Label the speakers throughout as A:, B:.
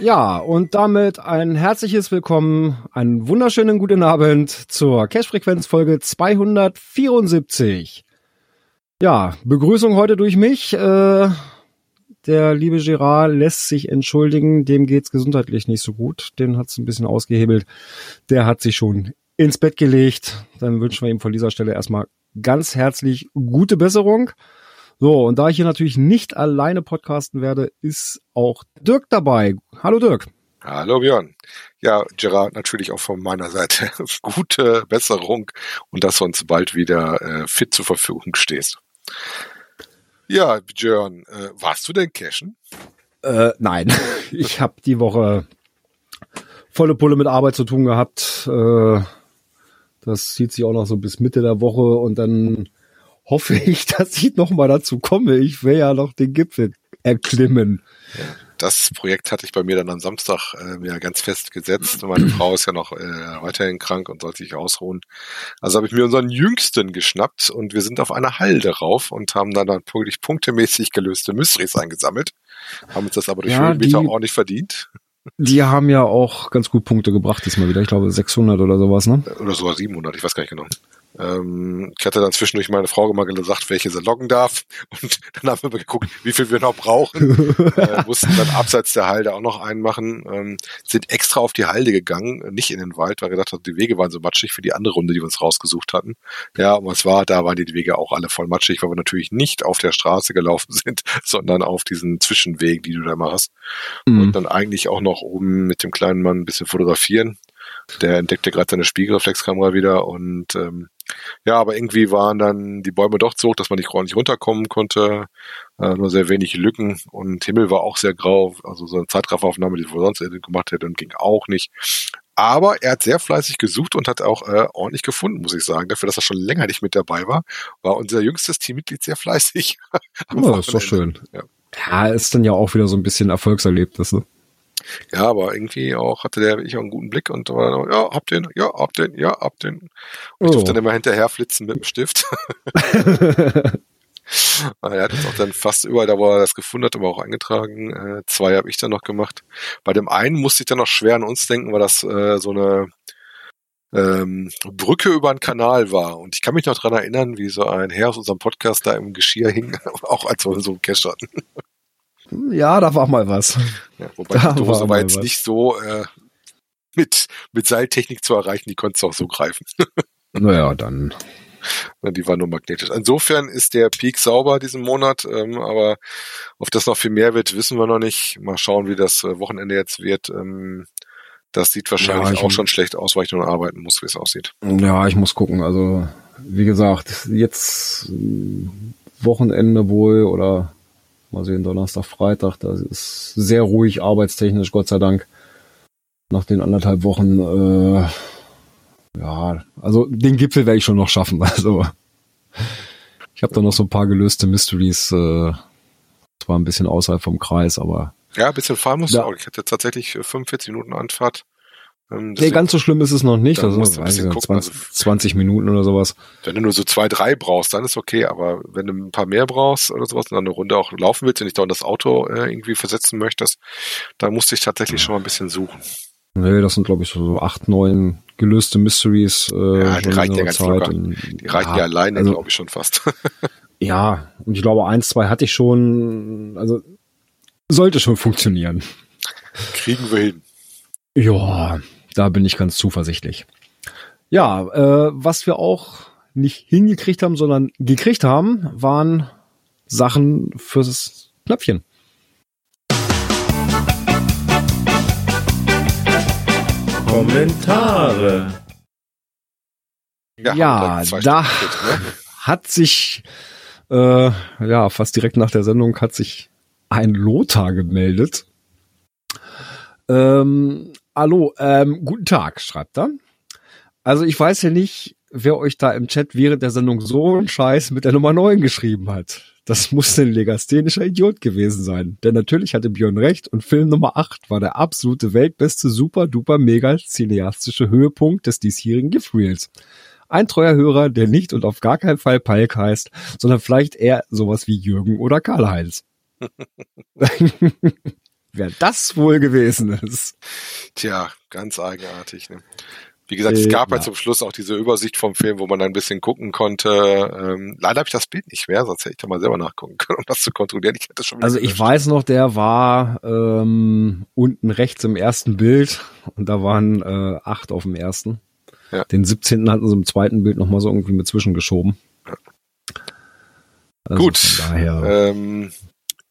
A: Ja, und damit ein herzliches Willkommen, einen wunderschönen guten Abend zur Cash-Frequenz Folge 274. Ja, Begrüßung heute durch mich. Äh, der liebe Gerard lässt sich entschuldigen, dem geht's gesundheitlich nicht so gut. Den hat's ein bisschen ausgehebelt. Der hat sich schon ins Bett gelegt. Dann wünschen wir ihm von dieser Stelle erstmal ganz herzlich gute Besserung. So, und da ich hier natürlich nicht alleine podcasten werde, ist auch Dirk dabei. Hallo Dirk.
B: Hallo Björn. Ja, Gerard, natürlich auch von meiner Seite gute Besserung und dass du uns bald wieder äh, fit zur Verfügung stehst. Ja, Björn, äh, warst du denn cashen?
A: Äh, nein, ich habe die Woche volle Pulle mit Arbeit zu tun gehabt. Äh, das zieht sich auch noch so bis Mitte der Woche und dann hoffe ich, dass ich noch mal dazu komme. Ich will ja noch den Gipfel erklimmen.
B: Das Projekt hatte ich bei mir dann am Samstag äh, mir ganz fest gesetzt. Meine Frau ist ja noch äh, weiterhin krank und sollte sich ausruhen. Also habe ich mir unseren Jüngsten geschnappt und wir sind auf eine Halde rauf und haben dann, dann wirklich punktemäßig gelöste Mysteries eingesammelt. Haben uns das aber durch ja, Höhenmeter ordentlich verdient.
A: Die haben ja auch ganz gut Punkte gebracht diesmal wieder. Ich glaube 600 oder sowas, ne?
B: Oder sogar 700, ich weiß gar nicht genau. Ähm, ich hatte dann zwischendurch meine Frau mal gesagt, welche sie loggen darf. Und dann haben wir geguckt, wie viel wir noch brauchen. äh, mussten dann abseits der Halde auch noch einen machen. Ähm, sind extra auf die Halde gegangen, nicht in den Wald, weil wir gedacht haben, die Wege waren so matschig für die andere Runde, die wir uns rausgesucht hatten. Ja, und was war, da waren die Wege auch alle voll matschig, weil wir natürlich nicht auf der Straße gelaufen sind, sondern auf diesen Zwischenwegen, die du da machst. Mhm. Und dann eigentlich auch noch oben mit dem kleinen Mann ein bisschen fotografieren. Der entdeckte gerade seine Spiegelreflexkamera wieder und ähm, ja, aber irgendwie waren dann die Bäume doch so hoch, dass man nicht ordentlich runterkommen konnte. Äh, nur sehr wenig Lücken und Himmel war auch sehr grau. Also so eine Zeitrafferaufnahme, die wir sonst gemacht hätte, ging auch nicht. Aber er hat sehr fleißig gesucht und hat auch äh, ordentlich gefunden, muss ich sagen. Dafür, dass er schon länger nicht mit dabei war, war unser jüngstes Teammitglied sehr fleißig.
A: oh, das ist doch schön. Ja. ja, ist dann ja auch wieder so ein bisschen Erfolgserlebnis, ne?
B: Ja, aber irgendwie auch hatte der wirklich auch einen guten Blick und war, ja, hab den, ja, hab den, ja, hab den. Und ich oh. durfte dann immer hinterher flitzen mit dem Stift. er hat es auch dann fast überall, da wo er das gefunden hat, aber auch eingetragen. Äh, zwei habe ich dann noch gemacht. Bei dem einen musste ich dann noch schwer an uns denken, weil das äh, so eine ähm, Brücke über einen Kanal war. Und ich kann mich noch dran erinnern, wie so ein Herr aus unserem Podcast da im Geschirr hing, auch als wir so einen Cash hatten.
A: Ja, da war mal was.
B: Ja, wobei da die Dose war, war jetzt was. nicht so äh, mit, mit Seiltechnik zu erreichen, die konntest du auch so greifen.
A: naja, dann.
B: Die war nur magnetisch. Insofern ist der Peak sauber diesen Monat, ähm, aber ob das noch viel mehr wird, wissen wir noch nicht. Mal schauen, wie das äh, Wochenende jetzt wird. Ähm, das sieht wahrscheinlich ja, auch schon schlecht aus, weil ich nur arbeiten muss, wie es aussieht.
A: Ja, ich muss gucken. Also, wie gesagt, jetzt Wochenende wohl oder Mal sehen, Donnerstag, Freitag, das ist sehr ruhig arbeitstechnisch, Gott sei Dank. Nach den anderthalb Wochen, äh, ja, also den Gipfel werde ich schon noch schaffen. Also ich habe da noch so ein paar gelöste Mysteries, äh, zwar ein bisschen außerhalb vom Kreis, aber.
B: Ja, ein bisschen fahren musst ja. auch. Ich hatte tatsächlich 45 Minuten Anfahrt.
A: Ähm, nee, ganz so schlimm ist es noch nicht. Also, weiß ich, gucken, 20, 20 Minuten oder sowas.
B: Wenn du nur so zwei, drei brauchst, dann ist okay. Aber wenn du ein paar mehr brauchst oder sowas und dann eine Runde auch laufen willst und nicht dauernd das Auto äh, irgendwie versetzen möchtest, dann musst du dich tatsächlich schon mal ein bisschen suchen.
A: Nee, das sind glaube ich so acht, neun gelöste Mysteries.
B: Äh, ja, die reichen ja ganz Zeit locker. Und, die reichen ja, ja alleine, also, glaube ich, schon fast.
A: ja, und ich glaube, eins, zwei hatte ich schon, also sollte schon funktionieren.
B: Kriegen wir hin.
A: Ja, da bin ich ganz zuversichtlich. Ja, äh, was wir auch nicht hingekriegt haben, sondern gekriegt haben, waren Sachen fürs Knöpfchen.
C: Kommentare.
A: Ja, ja da ne? hat sich Äh, ja, fast direkt nach der Sendung hat sich ein Lothar gemeldet. Ähm, hallo, ähm, guten Tag, schreibt er. Also ich weiß ja nicht, wer euch da im Chat während der Sendung so einen Scheiß mit der Nummer 9 geschrieben hat. Das muss ein legasthenischer Idiot gewesen sein. Denn natürlich hatte Björn recht und Film Nummer 8 war der absolute weltbeste super duper mega cineastische Höhepunkt des diesjährigen Gift Reels. Ein treuer Hörer, der nicht und auf gar keinen Fall Palk heißt, sondern vielleicht eher sowas wie Jürgen oder Karl-Heinz. Wer das wohl gewesen ist.
B: Tja, ganz eigenartig. Ne? Wie gesagt, es gab
A: Äh,
B: halt
A: ja.
B: zum Schluss auch diese Übersicht vom Film, wo man dann ein bisschen gucken konnte. Ähm, leider habe ich das Bild nicht mehr, sonst hätte ich da mal selber nachgucken können, um das zu kontrollieren. Ich hätte schon wieder
A: Also ich
B: gelöscht.
A: weiß noch, der war ähm, unten rechts im ersten Bild und da waren äh, acht auf dem ersten.
B: Ja.
A: Den 17. hatten sie im zweiten Bild nochmal so irgendwie mit zwischengeschoben. Also
B: Gut.
A: Daher.
B: Ähm,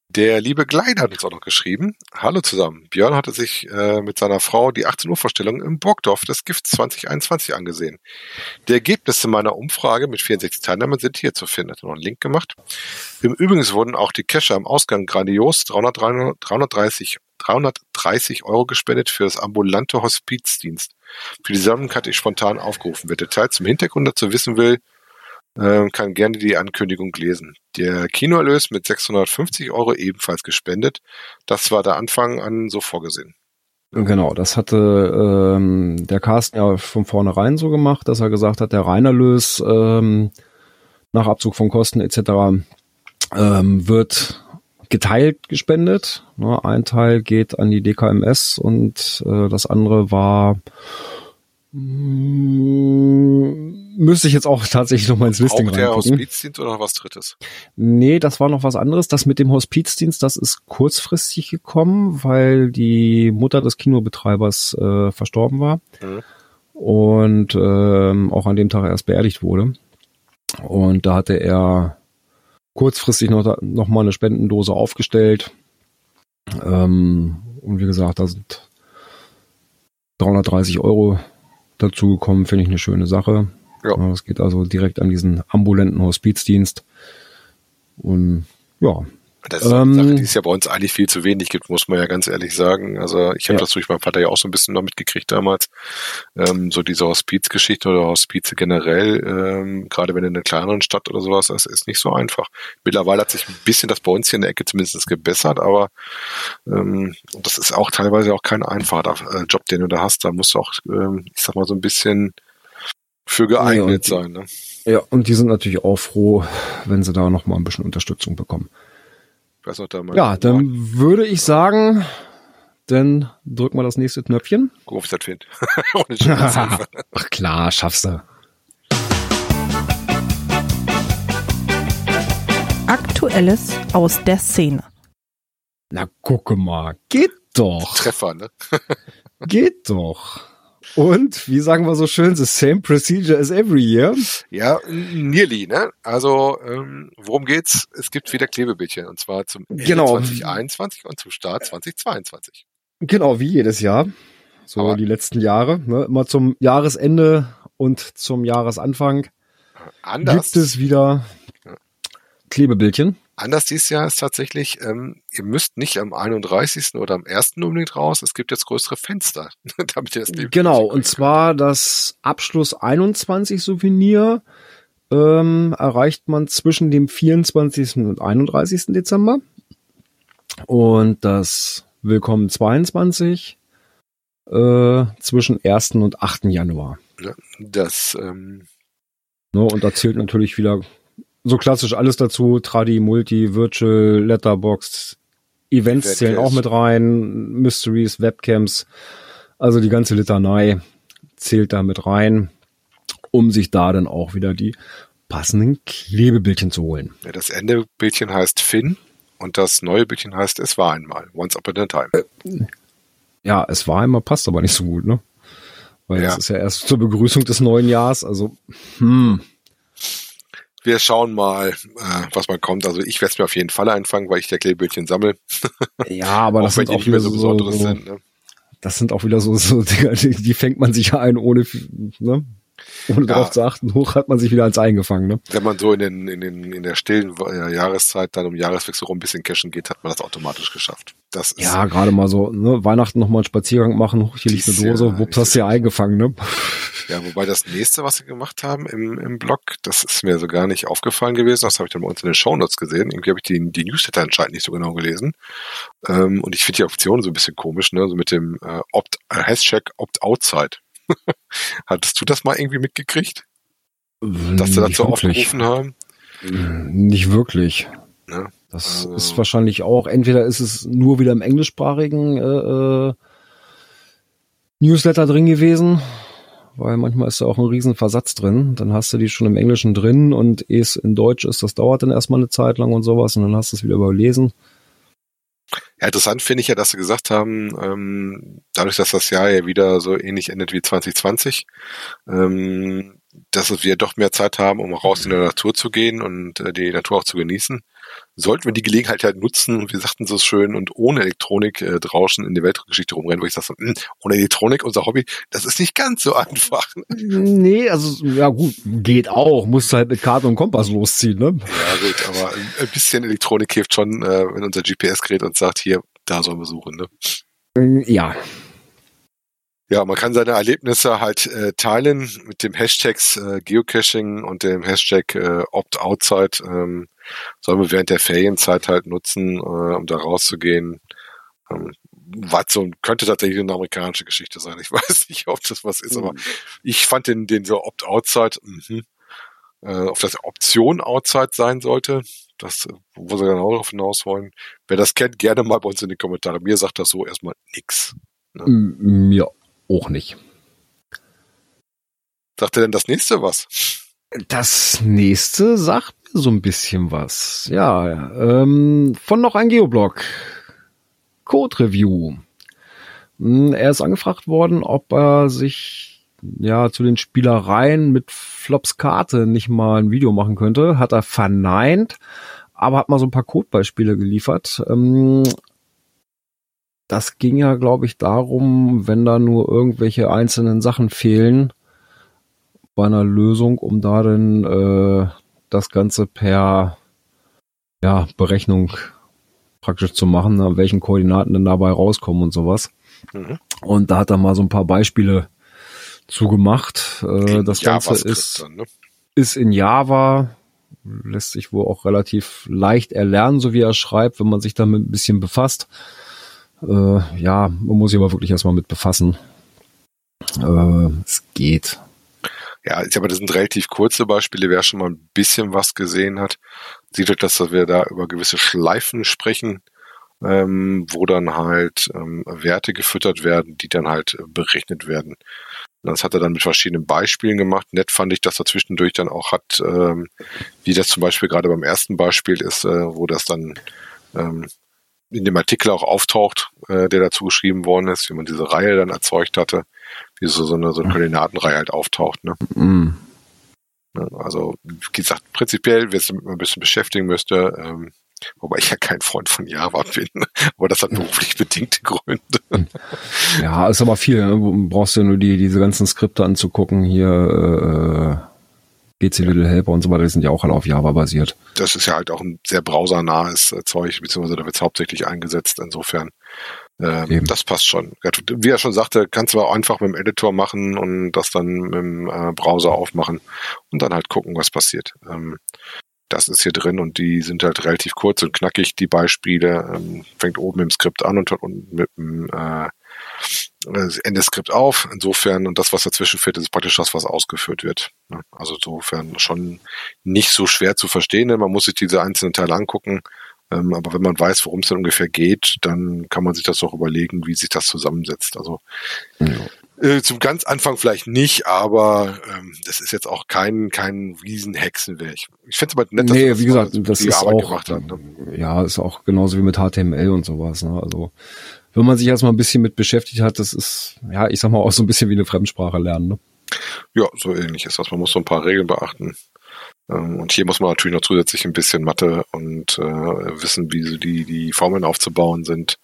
B: der liebe Glein hat uns auch noch geschrieben. Hallo zusammen. Björn hatte sich äh, mit seiner Frau die 18 Uhr Vorstellung im Burgdorf des Gifts 2021 angesehen. Die Ergebnisse meiner Umfrage mit 64 Teilnehmern sind hier zu finden. Hat noch einen Link gemacht. Im Übrigen wurden auch die Kescher im Ausgang grandios 300, 330, 330 Euro gespendet für das ambulante Hospizdienst. Für die Sammlung hatte ich spontan aufgerufen. Wer Details zum Hintergrund dazu wissen will, äh, kann gerne die Ankündigung lesen. Der Kinoerlös mit 650 Euro ebenfalls gespendet. Das war der Anfang an so vorgesehen.
A: Genau, das hatte ähm, der Carsten ja von vornherein so gemacht, dass er gesagt hat, der Reinerlös ähm, nach Abzug von Kosten etc. Ähm, wird geteilt gespendet. Ne, ein Teil geht an die DKMS und äh, das andere war mm, müsste ich jetzt auch tatsächlich noch mal ins Listing
B: auch der
A: reingucken.
B: Hospizdienst oder noch was Drittes?
A: Nee, das war noch was anderes. Das mit dem Hospizdienst, das ist kurzfristig gekommen, weil die Mutter des Kinobetreibers äh, verstorben war
B: Mhm.
A: und ähm, auch an dem Tag erst beerdigt wurde. Und da hatte er kurzfristig noch, noch mal eine Spendendose aufgestellt. Ähm, und wie gesagt, da sind 330 Euro dazu gekommen, finde ich eine schöne Sache.
B: Ja.
A: Das geht also direkt an diesen ambulanten Hospizdienst. Und ja,
B: Das ist eine
A: Ähm,
B: Sache, die es ja bei uns eigentlich viel zu wenig gibt, muss man ja ganz ehrlich sagen. Also ich habe
A: Ja.
B: das durch meinen Vater ja auch so ein bisschen noch mitgekriegt damals. Ähm, so diese Hospizgeschichte oder Hospize generell, ähm, gerade wenn in einer kleineren Stadt oder sowas, das ist nicht so einfach. Mittlerweile hat sich ein bisschen das bei uns hier in der Ecke zumindest gebessert, aber ähm, das ist auch teilweise auch kein einfacher äh, Job, den du da hast. Da musst du auch, ähm, ich sag mal, so ein bisschen für geeignet
A: Ja, und-
B: sein. Ne?
A: ja, und die sind natürlich auch froh, wenn sie da noch mal ein bisschen Unterstützung bekommen.
B: Da mal
A: Ja, dann würde ich sagen, dann drück mal das nächste Knöpfchen.
B: Gucken, ob ich das finde.
A: Ach klar, schaffst du.
D: Aktuelles aus der Szene.
A: Na, gucke mal. Geht doch.
B: Treffer, ne?
A: Geht doch. Und, wie sagen wir so schön, the same procedure as every year.
B: Ja, nearly, ne? Also, ähm, worum geht's? Es gibt wieder Klebebildchen und zwar zum Ende
A: Genau.
B: 2021 und zum Start 2022.
A: Genau, wie jedes Jahr. So
B: Aber-
A: die letzten Jahre. Ne? Immer zum Jahresende und zum Jahresanfang
B: Anders,
A: gibt es wieder Klebebildchen.
B: Anders dieses Jahr ist tatsächlich, ähm, ihr müsst nicht am 31. oder am 1. unbedingt raus. Es gibt jetzt größere Fenster, damit ihr das Klebebildchen
A: Genau, und zwar das Abschluss 21 Souvenir ähm, erreicht man zwischen dem 24. und 31. Dezember. Und das Willkommen 22 äh, zwischen 1. und 8. Januar.
B: Das, ähm,
A: Ne, und da zählt natürlich wieder so klassisch alles dazu. Tradi, Multi, Virtual, Letterboxd, Events
B: Event
A: zählen auch mit rein, Mysteries, Webcams. Also die ganze Litanei zählt da mit rein, um sich da dann auch wieder die passenden Klebebildchen zu holen.
B: ja, das Endebildchen heißt Finn und das neue Bildchen heißt Es war einmal. Once upon a time.
A: Ja, es war immer, passt aber nicht so gut, ne? Weil
B: Ja.
A: das ist ja erst zur Begrüßung des neuen Jahres, also hm,
B: Wir schauen mal, äh, was mal kommt. Also ich werde es mir auf jeden Fall einfangen, weil ich der Klebebildchen sammle.
A: ja, aber das sind auch wieder
B: so
A: so,
B: sind. Ne?
A: das sind auch wieder so, so Dinger, die, die fängt man sich ja ein ohne, ne? Ohne ja. darauf zu achten, hoch hat man sich wieder als eingefangen. Ne?
B: Wenn man so in, den, in, den, in der stillen äh, Jahreszeit dann um Jahreswechsel rum ein bisschen cashen geht, hat man das automatisch geschafft. Das
A: ist ja, gerade mal so, ne, Weihnachten nochmal einen Spaziergang machen, hier liegt eine Dose, ja, wups, hast du ja eingefangen, ne?
B: Ja, wobei das nächste, was sie gemacht haben im, im Blog, das ist mir so gar nicht aufgefallen gewesen, das habe ich dann bei uns in den Shownotes gesehen. Irgendwie habe ich die, die Newsletter anscheinend nicht so genau gelesen. Ähm, und ich finde die Option so ein bisschen komisch, ne? So mit dem äh, Opt äh, Hashtag Opt-Outside. Hattest du das mal irgendwie mitgekriegt? Dass sie dazu aufgerufen haben?
A: Nicht wirklich. Ja, das also. ist wahrscheinlich auch, entweder ist es nur wieder im englischsprachigen äh, äh, Newsletter drin gewesen, weil manchmal ist da auch ein riesen Versatz drin. Dann hast du die schon im Englischen drin und es in Deutsch ist, das dauert dann erstmal eine Zeit lang und sowas und dann hast du es wieder überlesen.
B: Ja, interessant finde ich ja, dass sie gesagt haben, ähm, dadurch, dass das Jahr ja wieder so ähnlich endet wie 2020, ähm, dass wir doch mehr Zeit haben, um raus in der Natur zu gehen und äh, die Natur auch zu genießen, sollten wir die Gelegenheit halt nutzen, wir sagten so schön, und ohne Elektronik äh, draußen in der Weltgeschichte rumrennen, wo ich sage, hm, ohne Elektronik, unser Hobby, das ist nicht ganz so einfach.
A: Nee, also ja gut, geht auch, musst halt mit Karte und Kompass losziehen, ne?
B: Ja gut, aber ein bisschen Elektronik hilft schon, äh, wenn unser GPS-Gerät uns sagt, hier, da sollen wir suchen, ne?
A: Ja,
B: ja, man kann seine Erlebnisse halt äh, teilen mit dem Hashtags äh, Geocaching und dem Hashtag äh, Opt-Outside. Ähm, sollen wir während der Ferienzeit halt nutzen, äh, um da rauszugehen. Ähm, was so könnte tatsächlich eine amerikanische Geschichte sein. Ich weiß nicht, ob das was ist, mhm. aber ich fand den, den so Opt-Outside, mhm, äh, auf das Option Outside sein sollte. Das, wo sie genau darauf hinaus wollen. Wer das kennt, gerne mal bei uns in die Kommentare. Mir sagt das so erstmal nix.
A: Ne? Mir auch nicht.
B: Sagt er denn das nächste was?
A: Das nächste sagt mir so ein bisschen was. Ja, ähm, von noch ein Geoblog. Code Review. Hm, er ist angefragt worden, ob er sich ja zu den Spielereien mit Flops Karte nicht mal ein Video machen könnte. Hat er verneint, aber hat mal so ein paar Codebeispiele geliefert. Ähm, das ging ja, glaube ich, darum, wenn da nur irgendwelche einzelnen Sachen fehlen bei einer Lösung, um da dann äh, das Ganze per ja, Berechnung praktisch zu machen, an welchen Koordinaten denn dabei rauskommen und sowas. Mhm. Und da hat er mal so ein paar Beispiele zugemacht. Äh, das Ganze ist, dann, ne? ist in Java, lässt sich wohl auch relativ leicht erlernen, so wie er schreibt, wenn man sich damit ein bisschen befasst. Äh, ja, man muss sich aber wirklich erstmal mit befassen. Äh, es geht.
B: Ja, aber das sind relativ kurze Beispiele. Wer schon mal ein bisschen was gesehen hat, sieht halt, dass wir da über gewisse Schleifen sprechen, ähm, wo dann halt ähm, Werte gefüttert werden, die dann halt berechnet werden. Das hat er dann mit verschiedenen Beispielen gemacht. Nett fand ich, dass er zwischendurch dann auch hat, ähm, wie das zum Beispiel gerade beim ersten Beispiel ist, äh, wo das dann ähm, in dem Artikel auch auftaucht, äh, der dazu geschrieben worden ist, wie man diese Reihe dann erzeugt hatte, wie so, so eine, so eine Koordinatenreihe halt auftaucht. Ne? Mhm. Also, wie gesagt, prinzipiell, wer es ein bisschen beschäftigen müsste, ähm, wobei ich ja kein Freund von Java bin, aber das hat beruflich bedingte Gründe.
A: Ja, ist aber viel. Ne? Brauchst du nur die, diese ganzen Skripte anzugucken, hier äh, GC Little Helper und so weiter, die sind ja auch alle auf Java basiert.
B: Das ist ja halt auch ein sehr browsernahes äh, Zeug, beziehungsweise da wird es hauptsächlich eingesetzt. Insofern, ähm, das passt schon. Wie er schon sagte, kannst du auch einfach mit dem Editor machen und das dann mit dem äh, Browser aufmachen und dann halt gucken, was passiert. Ähm, das ist hier drin und die sind halt relativ kurz und knackig, die Beispiele. Ähm, fängt oben im Skript an und, und mit dem äh, Ende Skript auf. Insofern, und das, was dazwischen fehlt, ist praktisch das, was ausgeführt wird. Also insofern schon nicht so schwer zu verstehen, denn man muss sich diese einzelnen Teile angucken. Ähm, aber wenn man weiß, worum es dann ungefähr geht, dann kann man sich das auch überlegen, wie sich das zusammensetzt. Also ja. Äh, zum ganz Anfang vielleicht nicht, aber ähm, das ist jetzt auch kein kein Riesenhexenwerk. Ich finde es aber nett,
A: dass nee, das wie gesagt, das ist Arbeit auch, hat, ne? ja, ist auch genauso wie mit HTML und sowas. Ne? Also wenn man sich erstmal ein bisschen mit beschäftigt hat, das ist, ja, ich sag mal, auch so ein bisschen wie eine Fremdsprache lernen. Ne?
B: Ja, so ähnlich ist das. Man muss so ein paar Regeln beachten. Ähm, und hier muss man natürlich noch zusätzlich ein bisschen Mathe und äh, wissen, wie so die, die Formeln aufzubauen sind,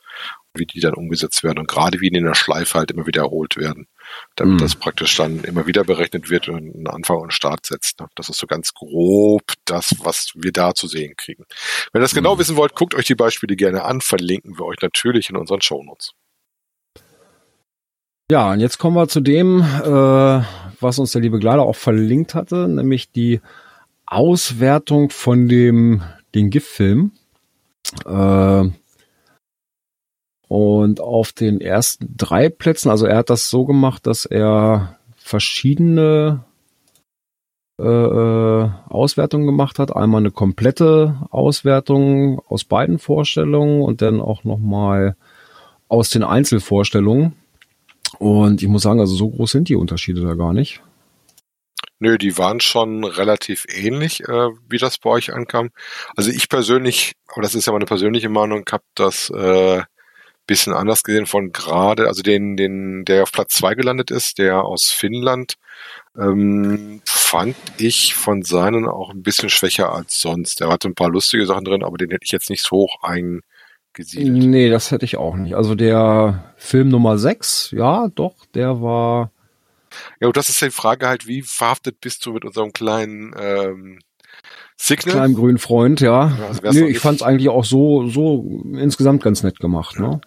B: wie die dann umgesetzt werden und gerade wie die in der Schleife halt immer wiederholt werden. damit mhm. das praktisch dann immer wieder berechnet wird und einen Anfang und Start setzt. Ne? Das ist so ganz grob das, was wir da zu sehen kriegen. Wenn ihr das genau mhm. wissen wollt, guckt euch die Beispiele gerne an, verlinken wir euch natürlich in unseren Shownotes.
A: Ja, und jetzt kommen wir zu dem, äh, was uns der liebe Gleider auch verlinkt hatte, nämlich die Auswertung von dem den GIF-Film. Äh, und auf den ersten drei Plätzen, also er hat das so gemacht, dass er verschiedene äh, äh, Auswertungen gemacht hat. Einmal eine komplette Auswertung aus beiden Vorstellungen und dann auch nochmal aus den Einzelvorstellungen. Und ich muss sagen, also so groß sind die Unterschiede da gar nicht.
B: Nö, die waren schon relativ ähnlich, äh, wie das bei euch ankam. Also ich persönlich, aber das ist ja meine persönliche Meinung, habe das äh, bisschen anders gesehen von gerade, also den, den, der auf Platz zwei gelandet ist, der aus Finnland, ähm, fand ich von seinen auch ein bisschen schwächer als sonst. Der hatte ein paar lustige Sachen drin, aber den hätte ich jetzt nicht so hoch eingesiedelt.
A: Nee, das hätte ich auch nicht. Also der Film Nummer sechs, ja, doch, der war.
B: Ja, und das ist die Frage halt, wie verhaftet bist du mit unserem kleinen ähm,
A: Signal? Kleinem grünen Freund, ja. ja also nee, ich fand es eigentlich auch so, so insgesamt ganz nett gemacht, ne?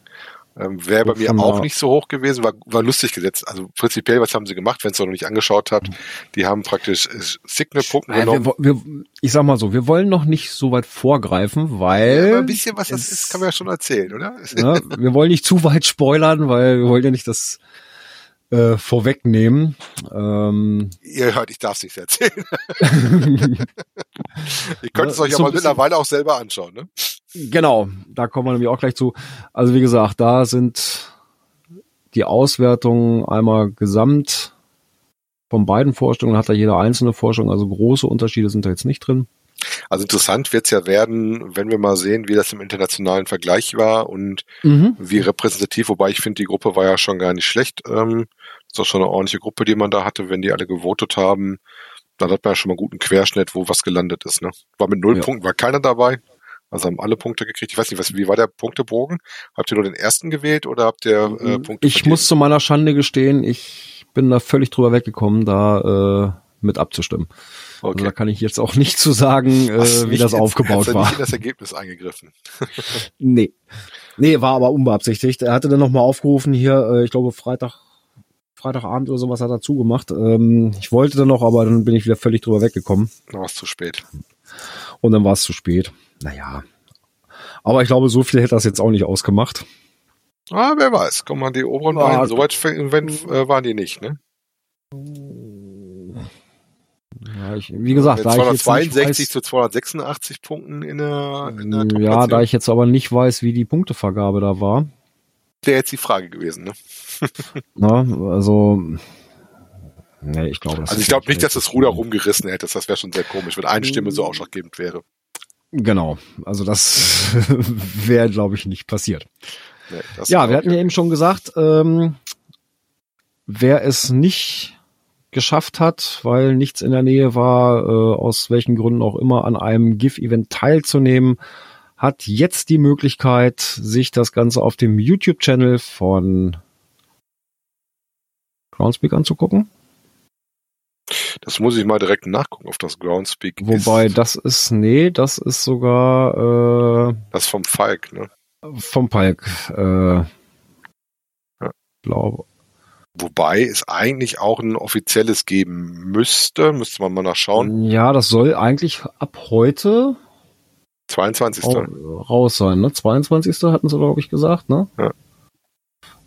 B: Ähm, Wäre bei mir auch nicht so hoch gewesen, war, war lustig gesetzt. Also prinzipiell, was haben sie gemacht, wenn es noch nicht angeschaut habt? Die haben praktisch äh, Signal-Punkte
A: äh, genommen. Wir, wir, ich sag mal so, wir wollen noch nicht so weit vorgreifen, weil... Ja,
B: ein bisschen was das ist, kann man ja schon erzählen, oder?
A: Ne, wir wollen nicht zu weit spoilern, weil wir wollen ja nicht das äh, vorwegnehmen. Ähm,
B: Ihr hört, ich darf es nicht erzählen. Ihr könnt es euch so aber mittlerweile auch selber anschauen, ne?
A: Genau, da kommen wir nämlich auch gleich zu. Also wie gesagt, da sind die Auswertungen einmal gesamt von beiden Vorstellungen, hat da jeder einzelne Vorstellung, also große Unterschiede sind da jetzt nicht drin.
B: Also interessant wird es ja werden, wenn wir mal sehen, wie das im internationalen Vergleich war und mhm. wie repräsentativ, wobei ich finde, die Gruppe war ja schon gar nicht schlecht. Ähm, das ist auch schon eine ordentliche Gruppe, die man da hatte, wenn die alle gewotet haben. Dann hat man ja schon mal einen guten Querschnitt, wo was gelandet ist. Ne? War mit null ja. Punkten, war keiner dabei. Also haben alle Punkte gekriegt. Ich weiß nicht, was, wie war der Punktebogen? Habt ihr nur den ersten gewählt oder habt ihr äh,
A: Punkte? Ich vergeben? muss zu meiner Schande gestehen, ich bin da völlig drüber weggekommen, da äh, mit abzustimmen. Also okay. Also da kann ich jetzt auch nicht zu sagen, äh, wie das jetzt, aufgebaut war. Nicht
B: in das Ergebnis eingegriffen.
A: nee. Nee, war aber unbeabsichtigt. Er hatte dann nochmal aufgerufen hier, äh, ich glaube Freitag, Freitagabend oder sowas hat er zugemacht. Ähm, ich wollte dann noch, aber dann bin ich wieder völlig drüber weggekommen.
B: Dann war es zu spät.
A: Und dann war es zu spät. Naja. Aber ich glaube, so viel hätte das jetzt auch nicht ausgemacht.
B: Ah, wer weiß. Komm mal, die oberen ah, beiden, so weit wenn, äh, waren die nicht, ne?
A: Ja, ich, wie gesagt,
B: da 262 weiß, zu 286 Punkten in der, in der
A: Ja, da ich jetzt aber nicht weiß, wie die Punktevergabe da war.
B: Wäre jetzt die Frage gewesen, ne?
A: Na, also, nee, ich glaube,
B: Also ich glaube nicht, dass das Ruder rumgerissen hätte. Das wäre schon sehr komisch, wenn eine Stimme so ausschlaggebend wäre.
A: Genau, also das wäre, glaube ich, nicht passiert. Nee, ja, wir hatten ja eben schon gesagt, ähm, wer es nicht geschafft hat, weil nichts in der Nähe war, äh, aus welchen Gründen auch immer, an einem GIF-Event teilzunehmen, hat jetzt die Möglichkeit, sich das Ganze auf dem YouTube-Channel von Groundspeak anzugucken.
B: Das muss ich mal direkt nachgucken, auf das Groundspeak
A: Wobei, ist. das ist, nee, das ist sogar, äh,
B: Das vom Falk, ne?
A: Vom Falk, äh, ja. glaube.
B: Wobei es eigentlich auch ein offizielles geben müsste, müsste man mal nachschauen.
A: Ja, das soll eigentlich ab heute
B: 22.
A: raus sein, ne? 22. hatten sie, glaube ich, gesagt, ne? Ja.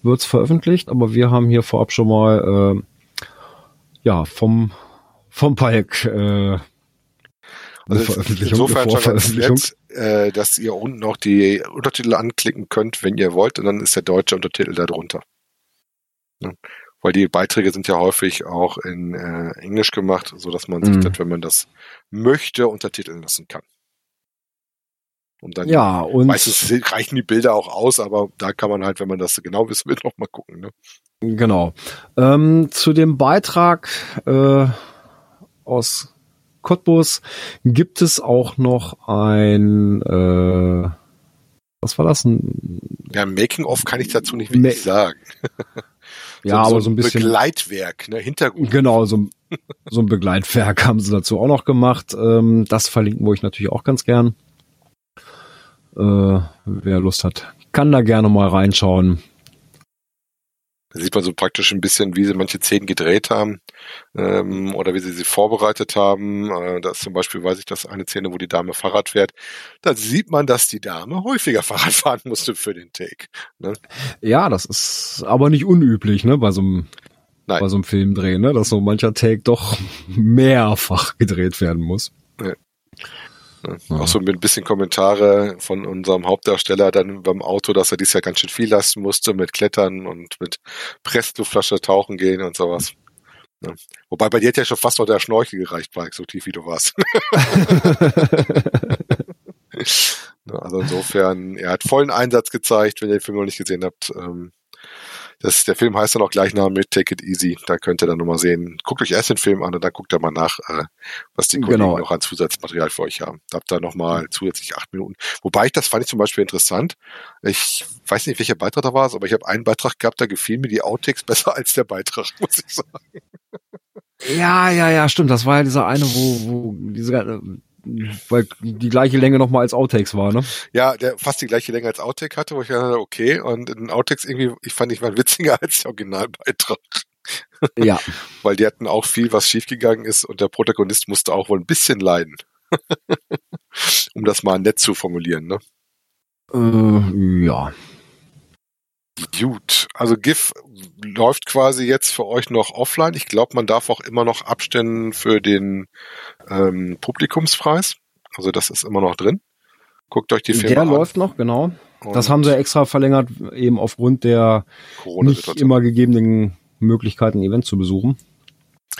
A: Wird's veröffentlicht, aber wir haben hier vorab schon mal äh, ja, vom, vom Palk, äh,
B: also insofern schon ganz nett, äh, dass ihr unten noch die Untertitel anklicken könnt, wenn ihr wollt, und dann ist der deutsche Untertitel da drunter. Ja. Weil die Beiträge sind ja häufig auch in äh, Englisch gemacht, so dass man sich mhm. das, wenn man das möchte, untertiteln lassen kann. Und dann
A: ja, und
B: meistens reichen die Bilder auch aus, aber da kann man halt, wenn man das genau wissen will, noch mal gucken. Ne?
A: Genau. Ähm, zu dem Beitrag äh, aus Cottbus gibt es auch noch ein äh, was war das? Ein,
B: ja, Making of kann ich dazu nicht wirklich Ma sagen.
A: Ja,
B: so,
A: aber so ein bisschen.
B: Begleitwerk, ne, Hintergrund.
A: Genau, so, so ein Begleitwerk haben sie dazu auch noch gemacht. Ähm, das verlinken wir euch natürlich auch ganz gern. Äh, wer Lust hat, kann da gerne mal reinschauen.
B: Da sieht man so praktisch ein bisschen, wie sie manche Szenen gedreht haben ähm, oder wie sie sie vorbereitet haben. Äh, da ist zum Beispiel, weiß ich, dass eine Szene, wo die Dame Fahrrad fährt. Da sieht man, dass die Dame häufiger Fahrrad fahren musste für den Take. Ne?
A: Ja, das ist aber nicht unüblich, ne, bei so einem
B: Nein.
A: bei so einem Filmdreh, ne, dass so mancher Take doch mehrfach gedreht werden muss.
B: Ja. Auch so mit ein bisschen Kommentare von unserem Hauptdarsteller dann beim Auto, dass er dies Jahr ganz schön viel lassen musste mit Klettern und mit Pressluftflasche tauchen gehen und sowas. Ja. Wobei bei dir hat ja schon fast noch der Schnorchel gereicht, Mike, so tief wie du warst. also insofern, er hat vollen Einsatz gezeigt, wenn ihr den Film noch nicht gesehen habt. Ähm, das, der Film heißt dann auch Gleichname mit Take It Easy. Da könnt ihr dann nochmal sehen. Guckt euch erst den Film an und dann guckt ihr mal nach, äh, was die Kollegen
A: Genau.
B: noch an Zusatzmaterial für euch haben. Da habt ihr nochmal zusätzlich acht Minuten. Wobei ich, das fand ich zum Beispiel interessant. Ich weiß nicht, welcher Beitrag da war, aber ich habe einen Beitrag gehabt, da gefielen mir die Outtakes besser als der Beitrag, muss ich sagen.
A: Ja, ja, ja, stimmt. Das war ja dieser eine, wo, wo diese, äh, weil die gleiche Länge nochmal als Outtakes war, ne?
B: Ja, der fast die gleiche Länge als Outtake hatte, wo ich dachte, okay, und in den Outtakes irgendwie, ich fand ich mal witziger als der Originalbeitrag.
A: Ja.
B: Weil die hatten auch viel, was schiefgegangen ist und der Protagonist musste auch wohl ein bisschen leiden. um das mal nett zu formulieren, ne?
A: Äh, ja.
B: Gut, also GIF läuft quasi jetzt für euch noch offline. Ich glaube, man darf auch immer noch abstimmen für den ähm, Publikumspreis. Also das ist immer noch drin. Guckt euch die Filme
A: Der
B: an.
A: läuft noch, genau. Das
B: Und
A: haben sie extra verlängert, eben aufgrund der nicht immer gegebenen Möglichkeiten, ein Event zu besuchen.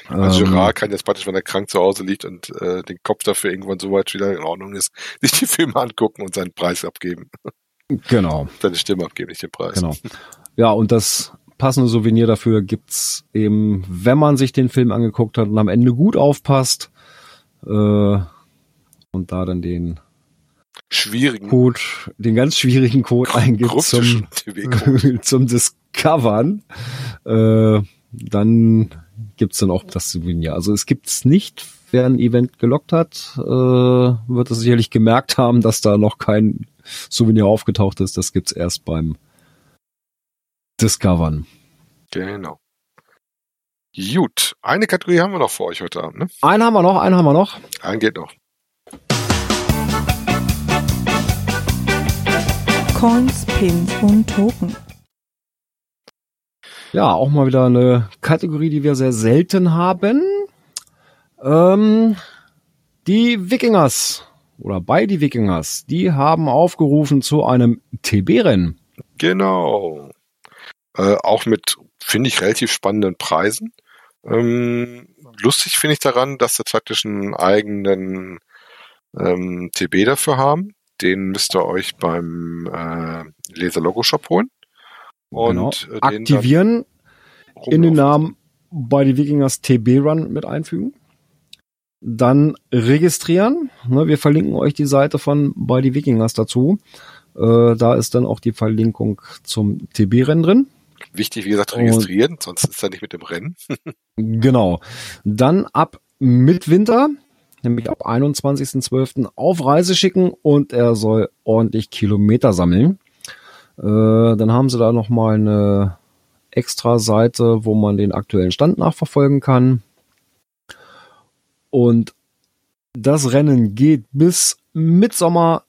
B: Also
A: Ähm,
B: Gerard kann jetzt praktisch, wenn er krank zu Hause liegt und äh, den Kopf dafür irgendwann so weit wieder in Ordnung ist, sich die Filme angucken und seinen Preis abgeben.
A: Genau,
B: Seine Stimme abgeben, nicht den Preis.
A: genau. Ja, und das passende Souvenir dafür gibt's eben, wenn man sich den Film angeguckt hat und am Ende gut aufpasst äh, und da dann den
B: Schwierigen
A: Code, den ganz schwierigen Code eingibt zum, zum Discovern, äh, dann gibt's dann auch das Souvenir. Also es gibt's nicht, wer ein Event gelockt hat, äh, wird es sicherlich gemerkt haben, dass da noch kein Souvenir aufgetaucht ist. Das gibt's erst beim Discovern.
B: Genau. Gut, eine Kategorie haben wir noch für euch heute Abend. Ne?
A: Einen haben wir noch, einen haben wir noch.
B: Ein geht noch.
D: Coins, Pins und Token.
A: Ja, auch mal wieder eine Kategorie, die wir sehr selten haben. Ähm, die Wikingers oder bei die Wikingers, die haben aufgerufen zu einem TB-Rennen.
B: Genau. Äh, auch mit, finde ich, relativ spannenden Preisen. Ähm, lustig finde ich daran, dass sie praktisch einen eigenen ähm, TB dafür haben. Den müsst ihr euch beim äh, Laser Logo Shop holen. Und
A: genau.
B: äh, den
A: Aktivieren, in den. Namen bei die Wikingers TB Run mit einfügen. Dann registrieren. Ne, wir verlinken euch die Seite von bei die Wikingers dazu. Äh, da ist dann auch die Verlinkung zum TB-Rennen drin.
B: Wichtig, wie gesagt,
A: Und-
B: registrieren, sonst ist er nicht mit dem Rennen.
A: Genau. Dann ab Mitwinter, nämlich ab 21.12. auf Reise schicken und er soll ordentlich Kilometer sammeln. Äh, dann haben sie da nochmal eine extra Seite, wo man den aktuellen Stand nachverfolgen kann. Und das Rennen geht bis Mitsommer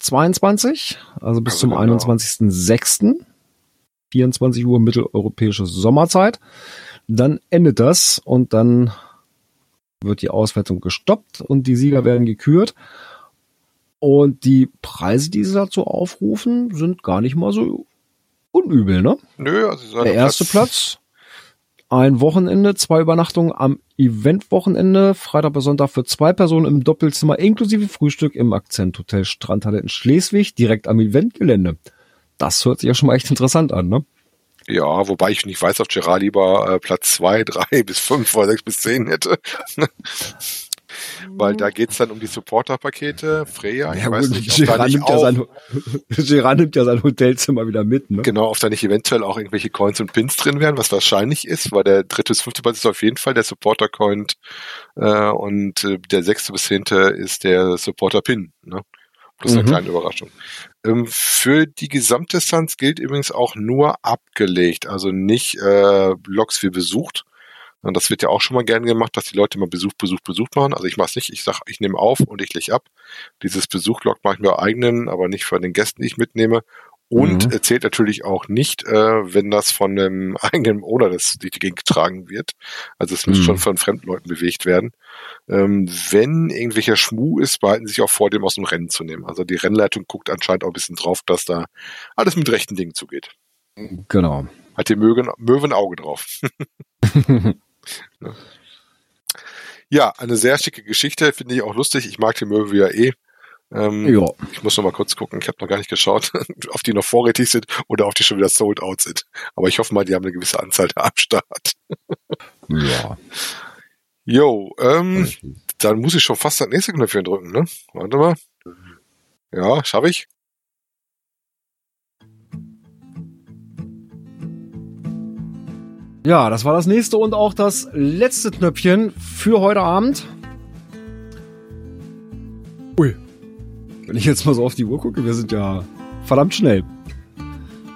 A: 22, also bis
B: Also
A: zum
B: genau.
A: 21.06. 24 Uhr mitteleuropäische Sommerzeit. Dann endet das und dann wird die Auswertung gestoppt und die Sieger werden gekürt. Und die Preise, die sie dazu aufrufen, sind gar nicht mal so unübel, ne?
B: Nö, also sie sagen,
A: Der erste Platz, ein Wochenende, zwei Übernachtungen am Eventwochenende, Freitag bis Sonntag für zwei Personen im Doppelzimmer inklusive Frühstück im Akzenthotel Strandhalle in Schleswig, direkt am Eventgelände. Das hört sich ja schon mal echt interessant an, ne?
B: Ja, wobei ich nicht weiß, ob Gerard lieber äh, Platz zwei, drei bis fünf oder sechs bis zehn hätte. Weil da geht's dann um die Supporter-Pakete. Freya, ich
A: Ja,
B: weiß
A: gut,
B: nicht, ob da
A: nimmt, ja
B: auch,
A: sein, Gerard nimmt ja sein Hotelzimmer wieder mit, ne?
B: genau, ob da nicht eventuell auch irgendwelche Coins und Pins drin wären, was wahrscheinlich ist, weil der dritte bis fünfte Platz ist auf jeden Fall der Supporter-Coin äh, und äh, der sechste bis zehnte ist der Supporter-Pin. Ne? Plus eine
A: Mhm.
B: kleine Überraschung. Ähm, für die Gesamtdistanz gilt übrigens auch nur abgelegt, also nicht äh, Logs wie besucht. Und das wird ja auch schon mal gern gemacht, dass die Leute mal Besuch, Besuch, Besuch machen. Also ich mache es nicht. Ich sage, ich nehme auf und ich lege ab. Dieses Besuchlog mache ich mir eigenen, aber nicht von den Gästen, die ich mitnehme. Und
A: Mhm.
B: äh, zählt natürlich auch nicht, äh, wenn das von einem eigenen Owner das die Gegend getragen wird. Also es muss
A: Mhm.
B: schon von fremden Leuten bewegt werden. Ähm, wenn irgendwelcher Schmuh ist, behalten sie sich auch vor, dem aus dem Rennen zu nehmen. Also die Rennleitung guckt anscheinend auch ein bisschen drauf, dass da alles mit rechten Dingen zugeht.
A: Genau.
B: Hat die Möwe, Möwe ein Auge drauf. Ja, eine sehr schicke Geschichte, finde ich auch lustig. Ich mag die Möwe ja eh. Ähm,
A: ja.
B: Ich muss noch mal kurz gucken. Ich habe noch gar nicht geschaut, ob die noch vorrätig sind oder ob die schon wieder sold out sind. Aber ich hoffe mal, die haben eine gewisse Anzahl da am Start.
A: Ja.
B: Jo, ähm, dann muss ich schon fast das nächste Knöpfchen drücken, ne? Warte mal. Ja, schaffe ich.
A: Ja, das war das nächste und auch das letzte Knöpfchen für heute Abend. Ui. Wenn ich jetzt mal so auf die Uhr gucke, wir sind ja verdammt schnell.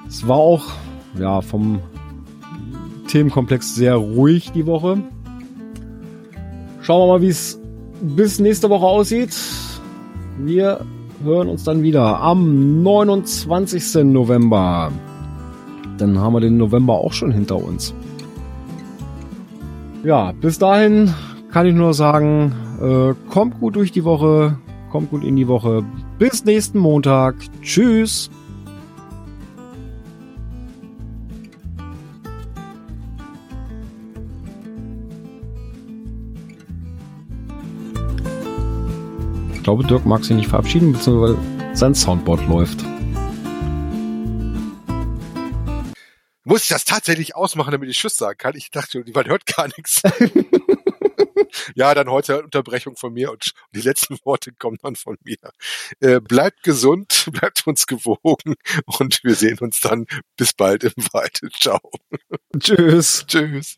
A: Es war auch, ja, vom Themenkomplex sehr ruhig die Woche. Schauen wir mal, wie es bis nächste Woche aussieht. Wir hören uns dann wieder am 29. November. Dann haben wir den November auch schon hinter uns. Ja, bis dahin kann ich nur sagen, äh, kommt gut durch die Woche, kommt gut in die Woche. Bis nächsten Montag. Tschüss. Ich glaube, Dirk mag sich nicht verabschieden, beziehungsweise sein Soundboard läuft.
B: Muss ich das tatsächlich ausmachen, damit ich Tschüss sagen kann? Ich dachte, man hört gar nichts. ja, dann heute Unterbrechung von mir und die letzten Worte kommen dann von mir. Äh, bleibt gesund, bleibt uns gewogen und wir sehen uns dann bis bald im Wald. Ciao.
A: Tschüss.
B: Tschüss.